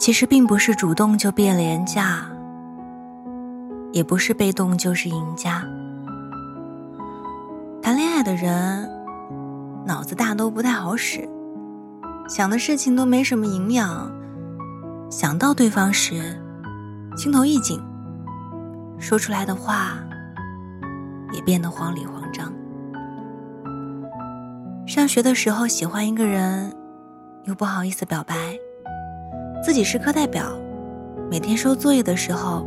其实并不是主动就变廉价，也不是被动就是赢家。谈恋爱的人脑子大都不太好使，想的事情都没什么营养，想到对方时心头一紧，说出来的话也变得慌里慌张。上学的时候喜欢一个人，又不好意思表白。自己是课代表，每天收作业的时候，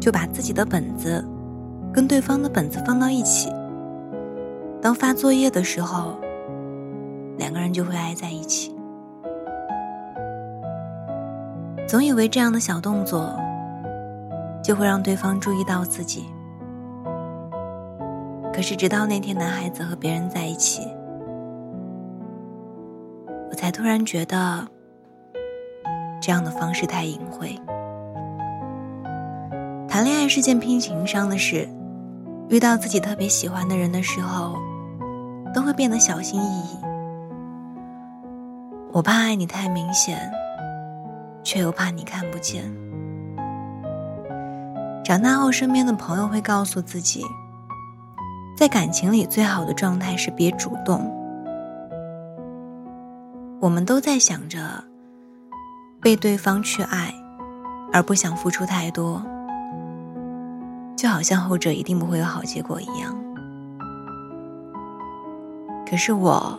就把自己的本子跟对方的本子放到一起。当发作业的时候，两个人就会挨在一起。总以为这样的小动作，就会让对方注意到自己。可是直到那天男孩子和别人在一起，我才突然觉得。这样的方式太隐晦。谈恋爱是件拼情商的事，遇到自己特别喜欢的人的时候，都会变得小心翼翼。我怕爱你太明显，却又怕你看不见。长大后，身边的朋友会告诉自己，在感情里最好的状态是别主动。我们都在想着。被对方去爱，而不想付出太多，就好像后者一定不会有好结果一样。可是我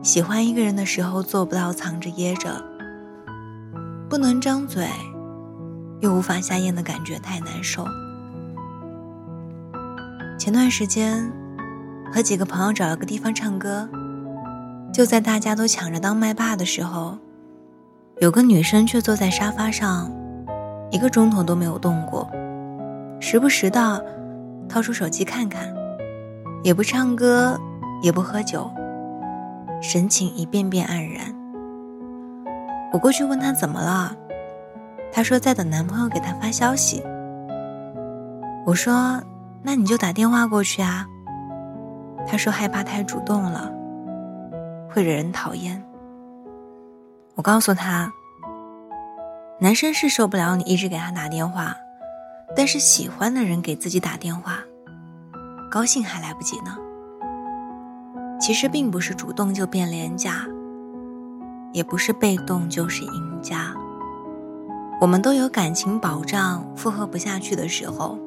喜欢一个人的时候，做不到藏着掖着，不能张嘴，又无法下咽的感觉太难受。前段时间和几个朋友找了个地方唱歌，就在大家都抢着当麦霸的时候。有个女生却坐在沙发上，一个钟头都没有动过，时不时的掏出手机看看，也不唱歌，也不喝酒，神情一遍遍黯然。我过去问她怎么了，她说在等男朋友给她发消息。我说那你就打电话过去啊。她说害怕太主动了，会惹人讨厌。我告诉他，男生是受不了你一直给他打电话，但是喜欢的人给自己打电话，高兴还来不及呢。其实并不是主动就变廉价，也不是被动就是赢家。我们都有感情保障负荷不下去的时候，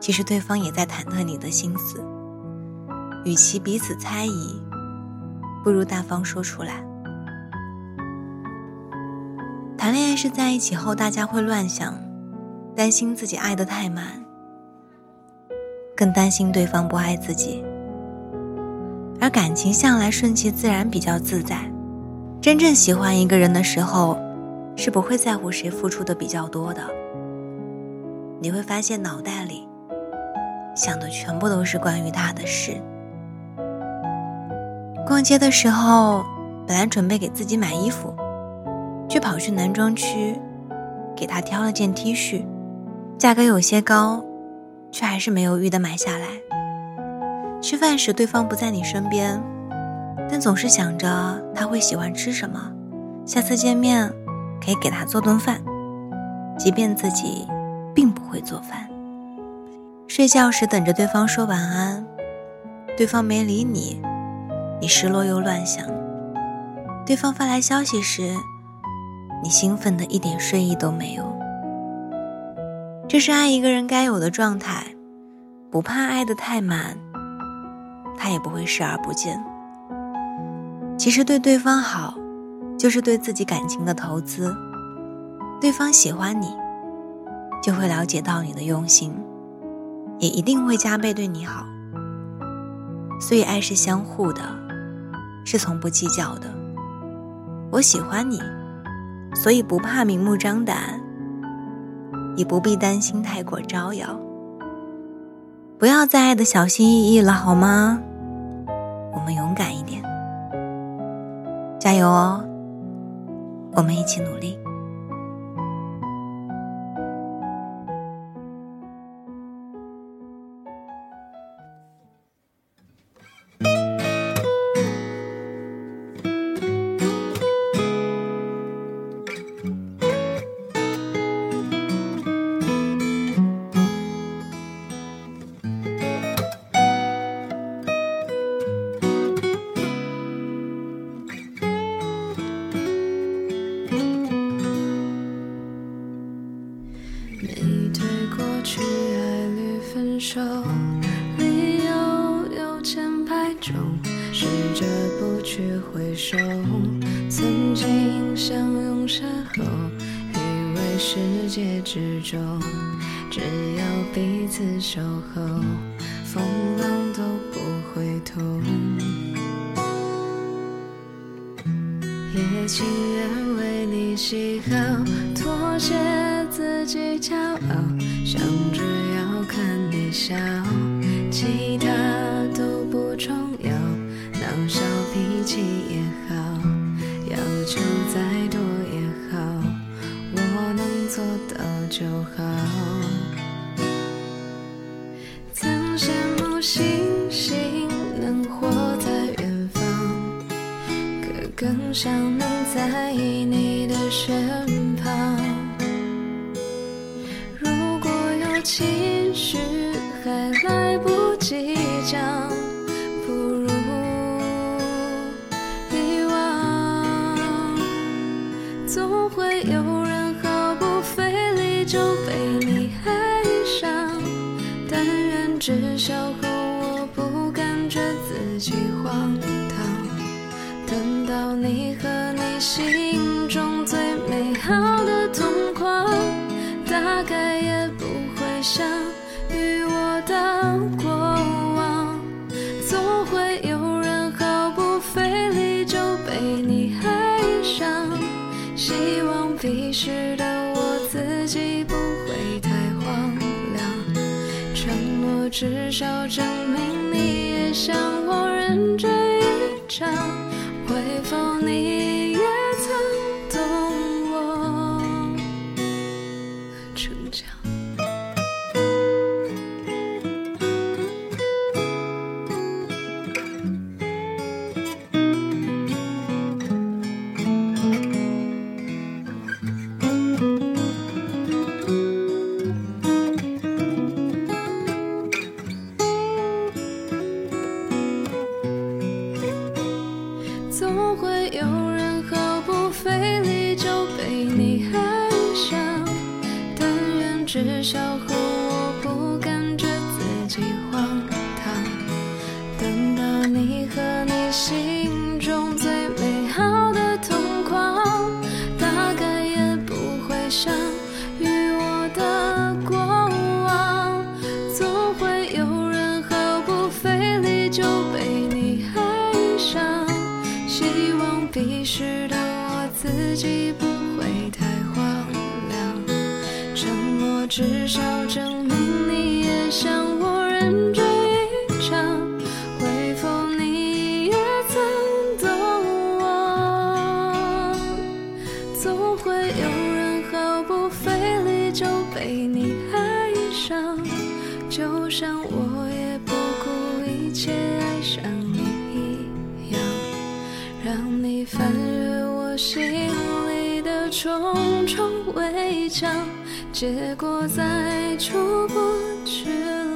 其实对方也在忐忑你的心思。与其彼此猜疑，不如大方说出来。谈恋爱是在一起后，大家会乱想，担心自己爱得太满，更担心对方不爱自己。而感情向来顺其自然，比较自在。真正喜欢一个人的时候，是不会在乎谁付出的比较多的。你会发现脑袋里想的全部都是关于他的事。逛街的时候，本来准备给自己买衣服。却跑去男装区，给他挑了件 T 恤，价格有些高，却还是没犹豫的买下来。吃饭时对方不在你身边，但总是想着他会喜欢吃什么，下次见面可以给他做顿饭，即便自己并不会做饭。睡觉时等着对方说晚安，对方没理你，你失落又乱想。对方发来消息时。你兴奋的一点睡意都没有，这是爱一个人该有的状态，不怕爱的太满，他也不会视而不见。其实对对方好，就是对自己感情的投资。对方喜欢你，就会了解到你的用心，也一定会加倍对你好。所以爱是相互的，是从不计较的。我喜欢你。所以不怕明目张胆，也不必担心太过招摇。不要再爱的小心翼翼了，好吗？我们勇敢一点，加油哦！我们一起努力。手，理由有千百种，试着不去回首，曾经相拥守候，以为世界之中，只要彼此守候，风浪都不会痛。也情愿为你喜好，妥协自己骄傲。笑，其他都不重要，闹小脾气也好，要求再多也好，我能做到就好。曾羡慕星星能活在远方。可更想能在你的身旁。如果有情就被你爱上，但愿至少和我不感觉自己荒唐。等到你和你心中最美好的同框，大概也不会想与我的过往。总会有人毫不费力就被你爱上，希望彼时的我自己至少证明你也像我认真一场。会否你至少和我不感觉自己荒唐。等到你和你心中最美好的同框，大概也不会想与我的过往。总会有人毫不费力就被你爱上。希望彼时的我自己不至少证明你也像我认真一场。会否你也曾懂我？总会有人毫不费力就被你爱上，就像我也不顾一切爱上你一样。让你翻越我心重重围墙，结果再出不去了。